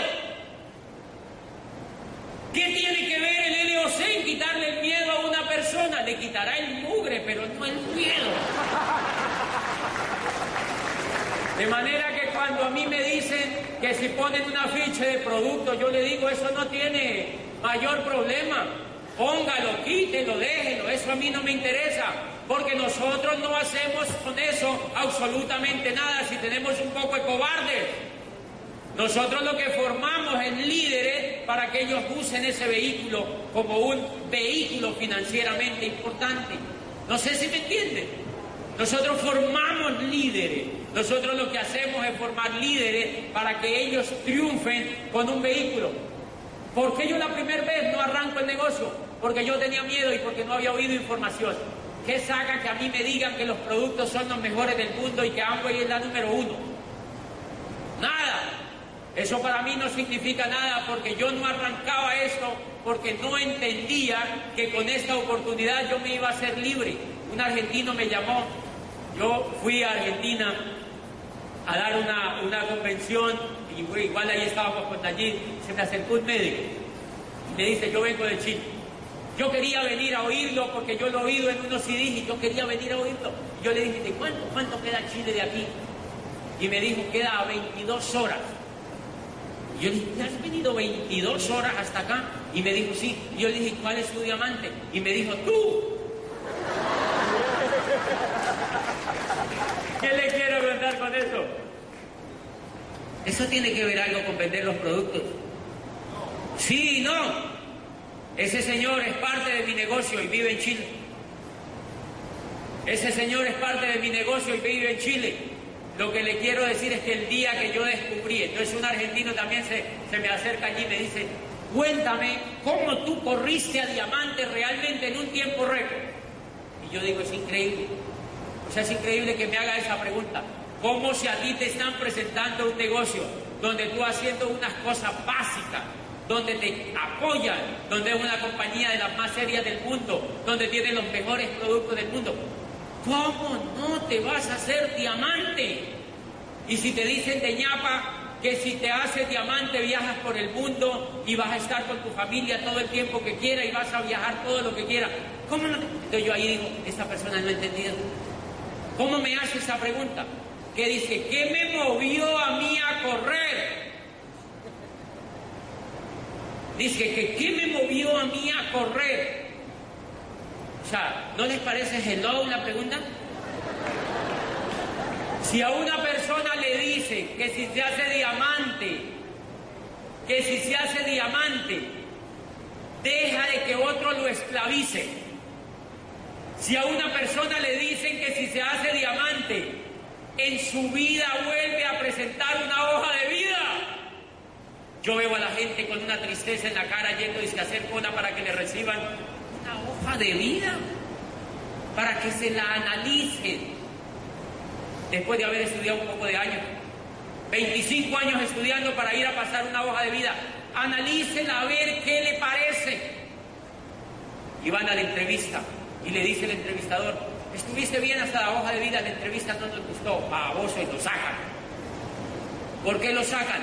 ¿Qué tiene que ver el LOC en quitarle el miedo a una Le quitará el mugre, pero no el miedo. De manera que cuando a mí me dicen que si ponen un afiche de producto, yo le digo, eso no tiene mayor problema. Póngalo, quítelo, déjelo, eso a mí no me interesa, porque nosotros no hacemos con eso absolutamente nada si tenemos un poco de cobardes. Nosotros lo que formamos es líderes para que ellos usen ese vehículo como un vehículo financieramente importante. No sé si me entienden. Nosotros formamos líderes. Nosotros lo que hacemos es formar líderes para que ellos triunfen con un vehículo. ¿Por qué yo la primera vez no arranco el negocio? Porque yo tenía miedo y porque no había oído información. ¿Qué saca que a mí me digan que los productos son los mejores del mundo y que Amway es la número uno? Nada. Eso para mí no significa nada porque yo no arrancaba esto porque no entendía que con esta oportunidad yo me iba a hacer libre. Un argentino me llamó, yo fui a Argentina a dar una, convención y igual ahí estábamos con allí, se me acercó un médico y me dice, yo vengo de Chile. Yo quería venir a oírlo porque yo lo he oído en unos CDs y yo quería venir a oírlo. Yo le dije, ¿de cuánto, cuánto queda Chile de aquí? Y me dijo, queda a 22 horas. Y yo le dije, has venido 22 horas hasta acá? Y me dijo, sí. Y yo le dije, ¿cuál es tu diamante? Y me dijo, tú. ¿Qué le quiero contar con eso? Eso tiene que ver algo con vender los productos. Sí, no. Ese señor es parte de mi negocio y vive en Chile. Ese señor es parte de mi negocio y vive en Chile. Lo que le quiero decir es que el día que yo descubrí, entonces un argentino también se, se me acerca allí y me dice, cuéntame cómo tú corriste a diamante realmente en un tiempo récord. Y yo digo, es increíble. O sea, es increíble que me haga esa pregunta. ¿Cómo si a ti te están presentando un negocio donde tú haciendo unas cosas básicas, donde te apoyan, donde es una compañía de las más serias del mundo, donde tiene los mejores productos del mundo, ¿Cómo no te vas a hacer diamante? Y si te dicen de ñapa que si te haces diamante viajas por el mundo y vas a estar con tu familia todo el tiempo que quiera y vas a viajar todo lo que quiera, ¿cómo no? Entonces yo ahí digo, esta persona no ha entendido. ¿Cómo me hace esa pregunta? Que dice, ¿qué me movió a mí a correr? Dice que ¿qué me movió a mí a correr? O sea, ¿no les parece hello la pregunta? Si a una persona le dice que si se hace diamante, que si se hace diamante, deja de que otro lo esclavice. Si a una persona le dicen que si se hace diamante, en su vida vuelve a presentar una hoja de vida. Yo veo a la gente con una tristeza en la cara yendo se hacer cola para que le reciban hoja de vida para que se la analice después de haber estudiado un poco de años. 25 años estudiando para ir a pasar una hoja de vida. Analícela a ver qué le parece. Y van a la entrevista y le dice el entrevistador, estuviste bien hasta la hoja de vida, la entrevista no nos gustó, baboso, y lo sacan. ¿Por qué lo sacan?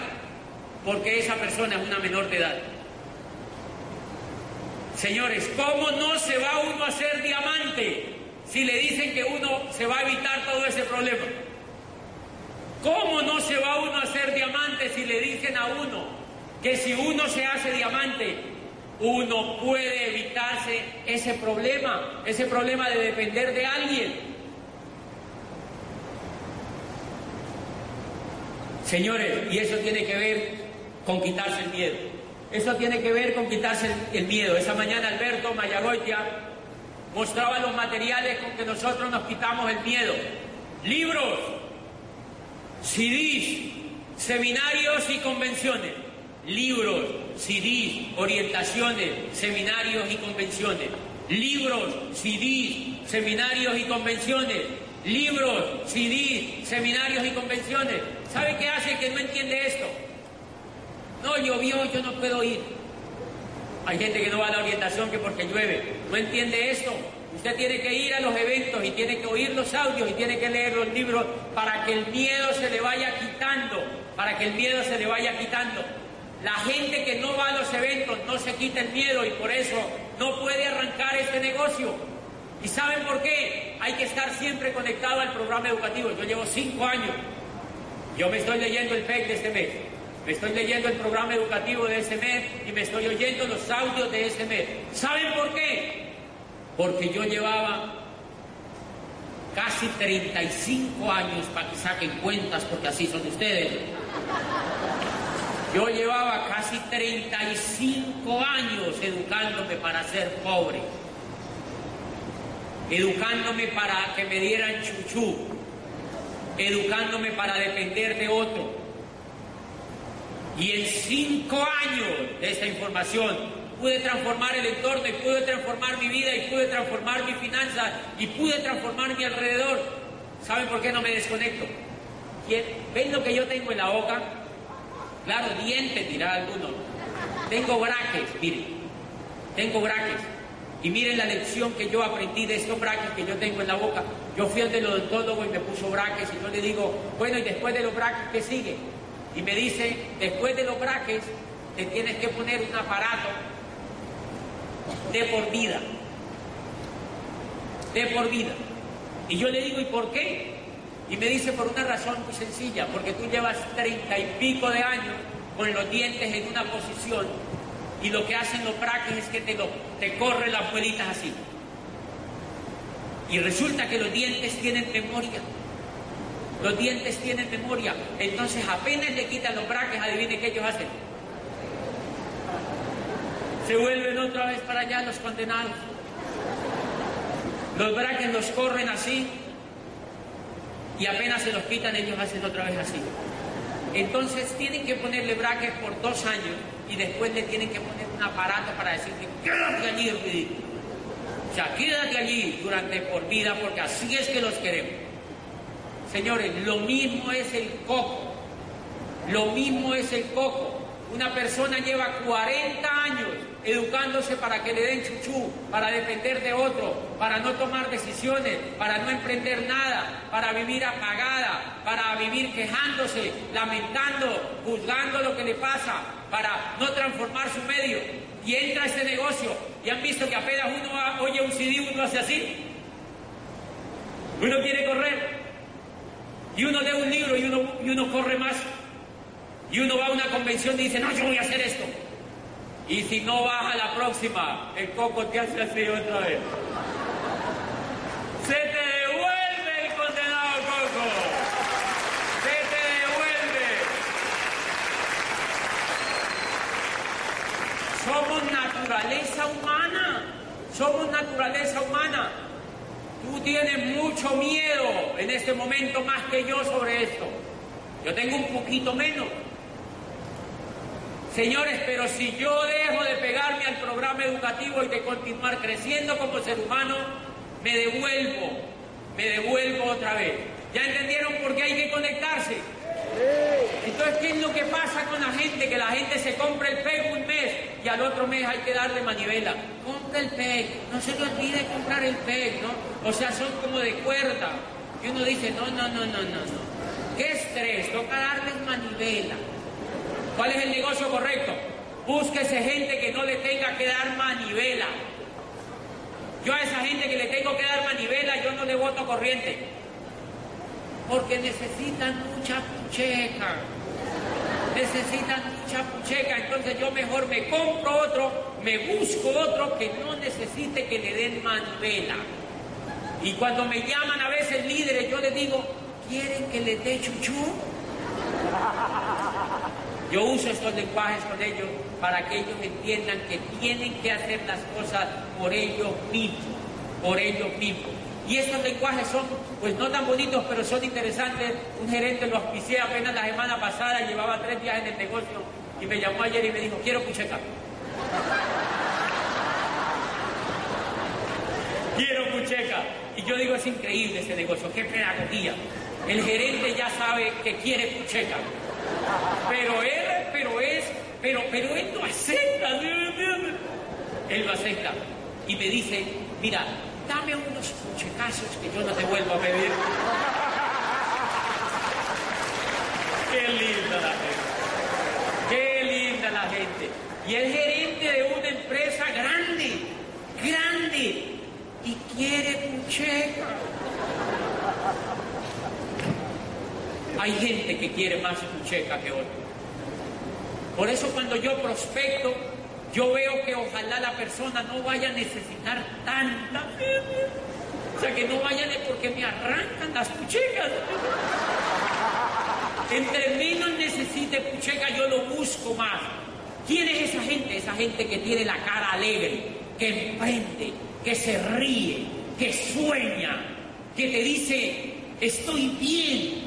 porque esa persona es una menor de edad. Señores, ¿cómo no se va uno a hacer diamante si le dicen que uno se va a evitar todo ese problema? ¿Cómo no se va uno a hacer diamante si le dicen a uno que si uno se hace diamante, uno puede evitarse ese problema, ese problema de depender de alguien? Señores, y eso tiene que ver con quitarse el miedo. Eso tiene que ver con quitarse el, miedo. Esa mañana Alberto Mayagoitia mostraba los materiales con que nosotros nos quitamos el miedo. Libros, CDs, seminarios y convenciones. Libros, CDs, orientaciones, seminarios y convenciones. Libros, CDs, seminarios y convenciones. Libros, CDs, seminarios y convenciones. ¿Sabe qué hace que no entiende esto? No, llovió, yo no puedo ir. Hay gente que no va a la orientación que porque llueve. No entiende esto. Usted tiene que ir a los eventos y tiene que oír los audios y tiene que leer los libros para que el miedo se le vaya quitando, para que el miedo se le vaya quitando. La gente que no va a los eventos no se quita el miedo y por eso no puede arrancar este negocio. ¿Y saben por qué? Hay que estar siempre conectado al programa educativo. Yo llevo cinco años. Yo me estoy leyendo el PEC de este mes. Me estoy leyendo el programa educativo de ese mes y me estoy oyendo los audios de ese mes. ¿Saben por qué? Porque yo llevaba casi 35 años para que saquen cuentas, porque así son ustedes. Yo llevaba casi 35 años educándome para ser pobre, educándome para que me dieran chuchú, educándome para depender de otro y en cinco años de esta información pude transformar el entorno y pude transformar mi vida y pude transformar mi finanzas y pude transformar mi alrededor. ¿Saben por qué no me desconecto? ¿Ven lo que yo tengo en la boca? Claro, dientes, dirá alguno. Tengo braques, miren. Tengo braques. Y miren la lección que yo aprendí de estos braques que yo tengo en la boca. Yo fui al del odontólogo y me puso braques y yo le digo, bueno, ¿y después de los braques qué sigue? Y me dice, después de los braques, te tienes que poner un aparato de por vida. De por vida. Y yo le digo, ¿y por qué? Y me dice, por una razón muy sencilla, porque tú llevas treinta y pico de años con los dientes en una posición y lo que hacen los braques es que te, lo, te corren las muelitas así. Y resulta que los dientes tienen memoria. Los dientes tienen memoria. Entonces apenas le quitan los braques, adivine qué ellos hacen. Se vuelven otra vez para allá los condenados. Los braques los corren así y apenas se los quitan, ellos hacen otra vez así. Entonces tienen que ponerle braques por dos años y después le tienen que poner un aparato para decirle, quédate allí, ridículo. O sea, quédate allí durante por vida porque así es que los queremos. Señores, lo mismo es el coco. Lo mismo es el coco. Una persona lleva 40 años educándose para que le den chuchú, para depender de otro, para no tomar decisiones, para no emprender nada, para vivir apagada, para vivir quejándose, lamentando, juzgando lo que le pasa, para no transformar su medio. Y entra a este negocio y han visto que apenas uno oye un CD, uno hace así. Uno quiere correr, y uno lee un libro y uno, y uno corre más. Y uno va a una convención y dice, no, yo voy a hacer esto. Y si no vas a la próxima, el coco te hace así otra vez. Se te devuelve el condenado coco. Se te devuelve. Somos naturaleza humana. Somos naturaleza humana. Tú tienes mucho miedo en este momento más que yo sobre esto. Yo tengo un poquito menos. Señores, pero si yo dejo de pegarme al programa educativo y de continuar creciendo como ser humano, me devuelvo, me devuelvo otra vez. ¿Ya entendieron por qué hay que conectarse? Entonces, ¿qué es lo que pasa con la gente? Que la gente se compra el PEG un mes y al otro mes hay que darle manivela. Compra el PEG, no se le olvide comprar el PEG, ¿no? O sea, son como de cuerda. Y uno dice, no, no, no, no, no, no. ¿Qué estrés? Toca darles manivela. ¿Cuál es el negocio correcto? Búsquese gente que no le tenga que dar manivela. Yo a esa gente que le tengo que dar manivela, yo no le voto corriente. Porque necesitan mucha pucheca. Necesitan mucha pucheca. Entonces yo mejor me compro otro, me busco otro que no necesite que le den manivela. Y cuando me llaman a veces líderes, yo les digo, ¿quieren que les dé chuchú? Yo uso estos lenguajes con ellos para que ellos entiendan que tienen que hacer las cosas por ellos mismos, por ellos mismos. Y estos lenguajes son, pues no tan bonitos, pero son interesantes. Un gerente lo auspicié apenas la semana pasada, llevaba tres días en el negocio y me llamó ayer y me dijo, quiero pucheca. quiero pucheca. Y yo digo, es increíble ese negocio, qué pedagogía. El gerente ya sabe que quiere pucheca. Pero él, pero es, pero, pero él lo acepta. Él lo acepta. Y me dice, mira, dame unos puchecazos que yo no te vuelvo a pedir. Qué linda la gente. Qué linda la gente. Y el gerente de una empresa grande, grande, y quiere pucheca. Hay gente que quiere más pucheca que otro. Por eso cuando yo prospecto, yo veo que ojalá la persona no vaya a necesitar tanta. O sea, que no vayan porque me arrancan las puchecas. Entre menos necesite pucheca, yo lo busco más. ¿Quién es esa gente? Esa gente que tiene la cara alegre, que emprende, que se ríe, que sueña, que te dice, estoy bien,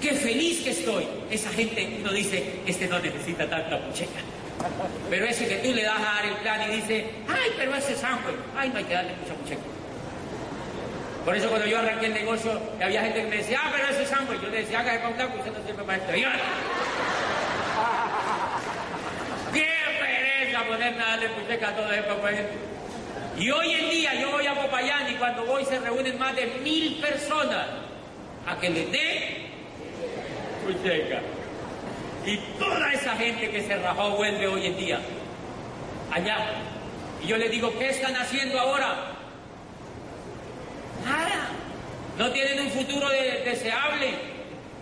qué feliz que estoy. Esa gente no dice, este no necesita tanta pucheca. Pero ese que tú le das a dar el plan y dice, ay, pero ese es sangre, ay, no hay que darle mucha pucheca. Por eso cuando yo arranqué el negocio, había gente que me decía, ah, pero ese es sangre. Yo le decía, hágase con blanco, usted no sirve para estrellar. ¡Qué pereza ponerme a darle pucheca a toda esa gente! Y hoy en día yo voy a Popayán y cuando voy se reúnen más de mil personas a que les dé pucheca. Y toda esa gente que se rajó vuelve hoy en día allá. Y yo les digo, ¿qué están haciendo ahora? Nada. No tienen un futuro deseable.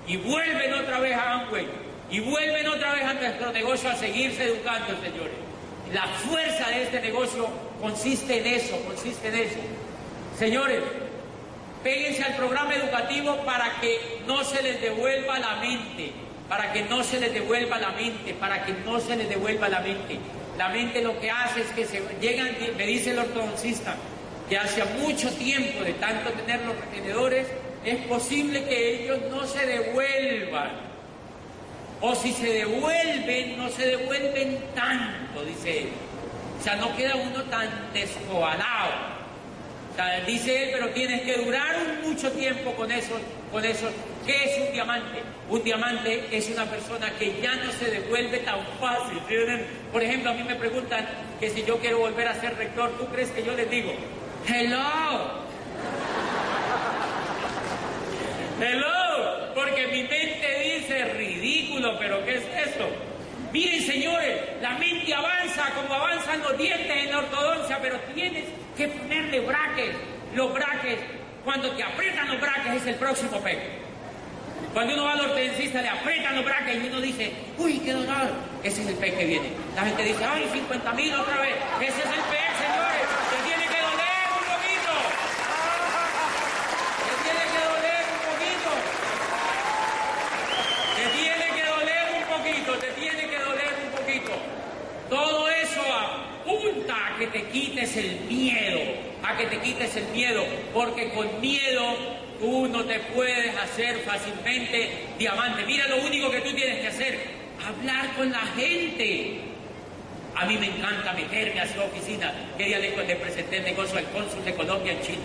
Y vuelven otra vez a Amway. Y vuelven otra vez a nuestro negocio a seguirse educando, señores. La fuerza de este negocio consiste en eso, consiste en eso. Señores, péguense al programa educativo para que no se les devuelva la mente, para que no se les devuelva la mente, para que no se les devuelva la mente. La mente lo que hace es que se llegan, me dice el ortodoncista, que hace mucho tiempo de tanto tener los retenedores, es posible que ellos no se devuelvan o si se devuelven, no se devuelven tanto, dice él. O sea, no queda uno tan descoalado. Dice él, pero tienes que durar mucho tiempo con eso, con. ¿Qué es un diamante? Un diamante es una persona que ya no se devuelve tan fácil. Por ejemplo, a mí me preguntan que si yo quiero volver a ser rector, ¿tú crees que yo les digo, hello? Hello, porque mi mente dice ridículo, pero ¿qué es eso? Miren, señores, la mente avanza como avanzan los dientes en la ortodoncia, pero tienes que ponerle braques. Los braques, cuando te aprietan los braques, es el próximo pez. Cuando uno va al ortodoncista, le aprietan los braques y uno dice, uy, qué dolor. Ese es el pez que viene. La gente dice, ay, 50 mil otra vez. Ese es el pez, señores. Te tiene que doler un poquito. Te tiene que doler un poquito. Te tiene que doler un poquito. Te tiene que doler un poquito. Todo eso apunta a que te quites el miedo. A que te quites el miedo. Porque con miedo tú no te puedes hacer fácilmente diamante. Mira lo único que tú tienes que hacer. Hablar con la gente. A mí me encanta meterme a su oficina. Que día le presenté el negocio al cónsul de Colombia en Chile.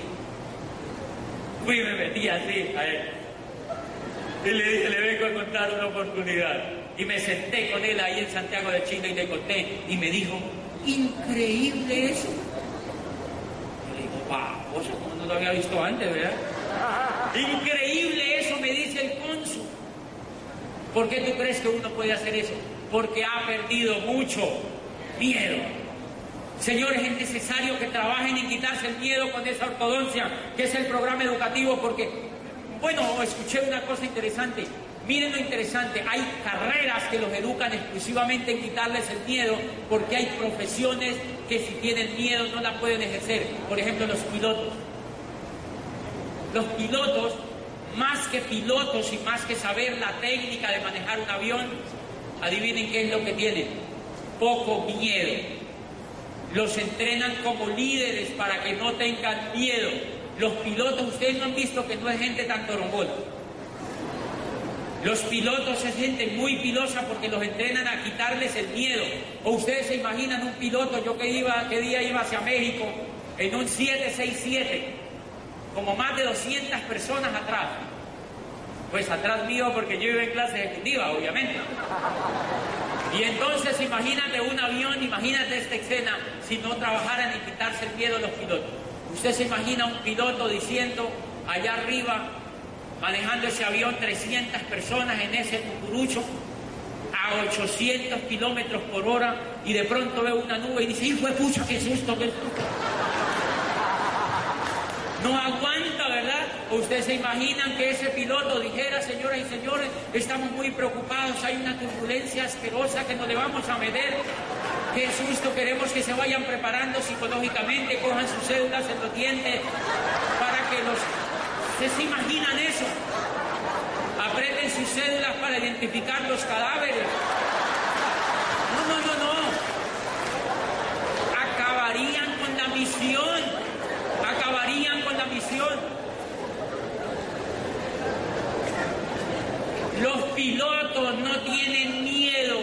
Fui y me metí así a él. Y le dije, le vengo a contar una oportunidad. Y me senté con él ahí en Santiago de Chile y le conté. Y me dijo, increíble eso. Yo le digo, babosa, como no lo había visto antes, ¿verdad? Increíble eso, me dice el cónsul. ¿Por qué tú crees que uno puede hacer eso? Porque ha perdido mucho miedo. Señores, es necesario que trabajen en quitarse el miedo con esa ortodoncia, que es el programa educativo, porque, bueno, escuché una cosa interesante. Miren lo interesante, hay carreras que los educan exclusivamente en quitarles el miedo, porque hay profesiones que si tienen miedo no la pueden ejercer. Por ejemplo, los pilotos. Los pilotos más que pilotos y más que saber la técnica de manejar un avión, adivinen qué es lo que tienen, poco miedo. Los entrenan como líderes para que no tengan miedo. Los pilotos, ustedes no han visto que no es gente tan torombona. Los pilotos es gente muy pilosa porque los entrenan a quitarles el miedo. O ustedes se imaginan un piloto, yo que iba, qué día iba hacia México, en un 767, como más de 200 personas atrás. Pues atrás mío porque yo iba en clase ejecutiva, obviamente. Y entonces imagínate un avión, imagínate esta escena, si no trabajaran en quitarse el miedo los pilotos. Usted se imagina un piloto diciendo allá arriba, manejando ese avión 300 personas en ese cucurucho a 800 kilómetros por hora y de pronto ve una nube y dice, hijo de pucha, ¿qué es esto? No aguanta, ¿verdad? ¿Ustedes se imaginan que ese piloto dijera, señoras y señores, estamos muy preocupados, hay una turbulencia asquerosa que no le vamos a meter? Qué susto, queremos que se vayan preparando psicológicamente, cojan sus cédulas en los dientes para que los... ¿Ustedes se imaginan eso? Apreten sus cédulas para identificar los cadáveres. No, no, no, no. Acabarían con la misión. Acabarían con la misión. Los pilotos no tienen miedo,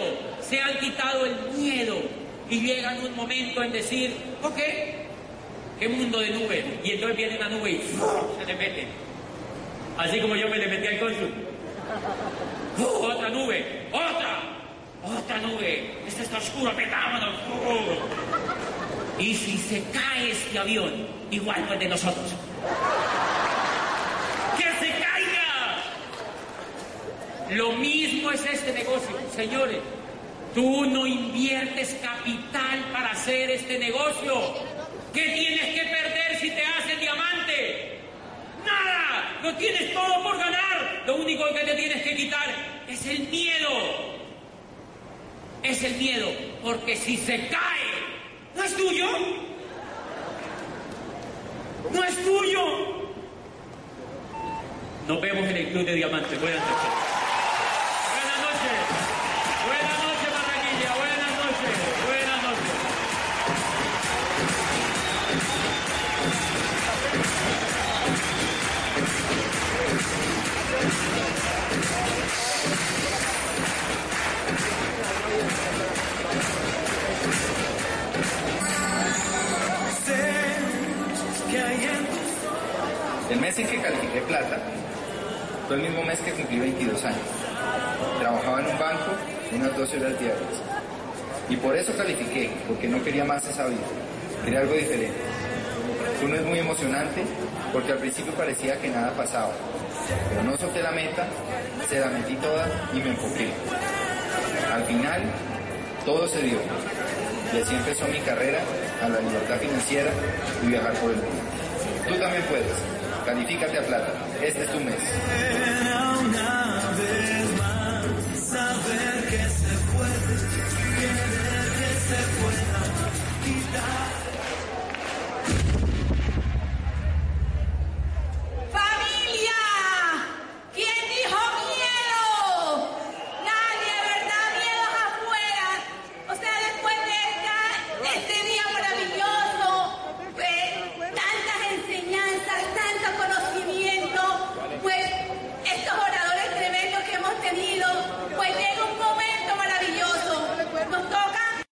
se han quitado el miedo y llegan un momento en decir, ok, qué mundo de nube. Y entonces viene una nube y se le mete. Así como yo me le metí al cónsul. ¡Uh, otra nube, otra, otra nube. Esta está oscura, metámonos. ¡Uh! Y si se cae este avión, igual no es de nosotros. ¡Que se caiga! Lo mismo es este negocio, señores. Tú no inviertes capital para hacer este negocio. ¿Qué tienes que perder si te haces diamante? Nada. Lo tienes todo por ganar. Lo único que te tienes que quitar es el miedo. Es el miedo. Porque si se cae, no es tuyo. No es tuyo. Nos vemos en el Club de Diamantes. Buenas. El mes en que califiqué plata fue el mismo mes que cumplí 22 años. Trabajaba en un banco unas 12 horas diarias. Y por eso califiqué, porque no quería más esa vida. Quería algo diferente. Fue un mes muy emocionante porque al principio parecía que nada pasaba. Pero no solté la meta, se la metí toda y me enfoqué. Al final, todo se dio. Y así empezó mi carrera a la libertad financiera y viajar por el mundo. Tú también puedes. Califícate a plata. Este es tu mes. una vez más saber que se puede, querer que se pueda quitar.